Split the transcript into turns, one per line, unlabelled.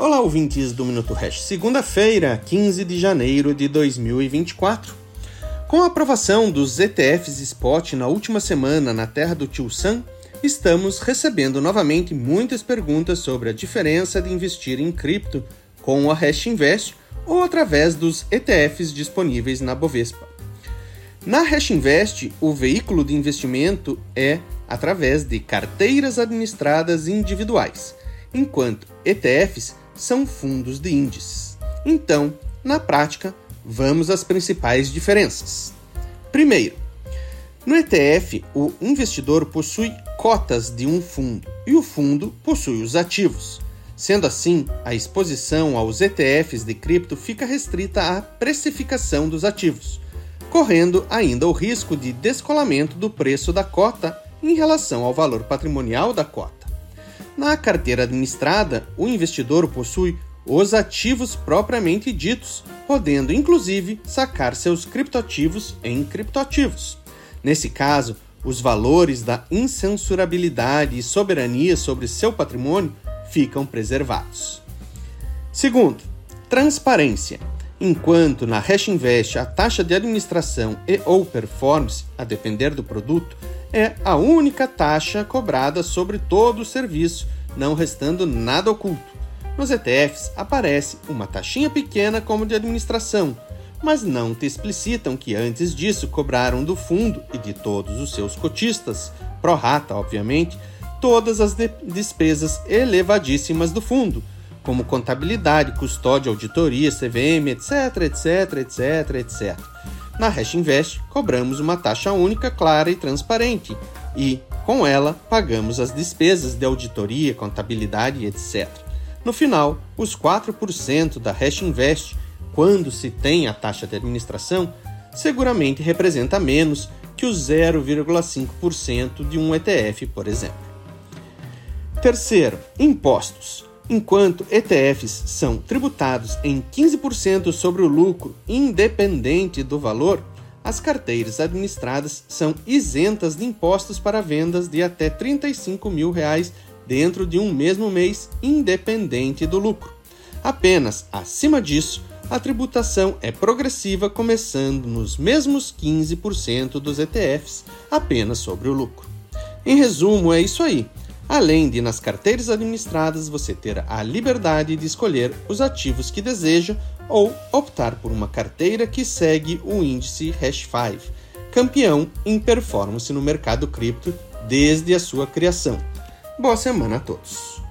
Olá, ouvintes do Minuto Hash. Segunda-feira, 15 de janeiro de 2024. Com a aprovação dos ETFs Spot na última semana na terra do Tio Sam, estamos recebendo novamente muitas perguntas sobre a diferença de investir em cripto com a Hash Invest ou através dos ETFs disponíveis na Bovespa. Na Hash Invest, o veículo de investimento é através de carteiras administradas individuais, enquanto ETFs são fundos de índices. Então, na prática, vamos às principais diferenças. Primeiro, no ETF, o investidor possui cotas de um fundo e o fundo possui os ativos. Sendo assim, a exposição aos ETFs de cripto fica restrita à precificação dos ativos, correndo ainda o risco de descolamento do preço da cota em relação ao valor patrimonial da cota. Na carteira administrada, o investidor possui os ativos propriamente ditos, podendo inclusive sacar seus criptoativos em criptoativos. Nesse caso, os valores da incensurabilidade e soberania sobre seu patrimônio ficam preservados. Segundo, transparência. Enquanto na Hash Invest a taxa de administração e ou performance, a depender do produto, é a única taxa cobrada sobre todo o serviço, não restando nada oculto. Nos ETFs aparece uma taxinha pequena como de administração, mas não te explicitam que antes disso cobraram do fundo e de todos os seus cotistas, pro rata, obviamente, todas as de despesas elevadíssimas do fundo, como contabilidade, custódia, auditoria, CVM, etc, etc, etc, etc. Na Hash Invest, cobramos uma taxa única, clara e transparente, e, com ela, pagamos as despesas de auditoria, contabilidade, etc. No final, os 4% da Hash Invest, quando se tem a taxa de administração, seguramente representa menos que os 0,5% de um ETF, por exemplo. Terceiro, impostos. Enquanto ETFs são tributados em 15% sobre o lucro, independente do valor, as carteiras administradas são isentas de impostos para vendas de até 35 mil reais dentro de um mesmo mês, independente do lucro. Apenas acima disso, a tributação é progressiva, começando nos mesmos 15% dos ETFs, apenas sobre o lucro. Em resumo, é isso aí. Além de nas carteiras administradas você ter a liberdade de escolher os ativos que deseja ou optar por uma carteira que segue o índice Hash5, campeão em performance no mercado cripto desde a sua criação. Boa semana a todos!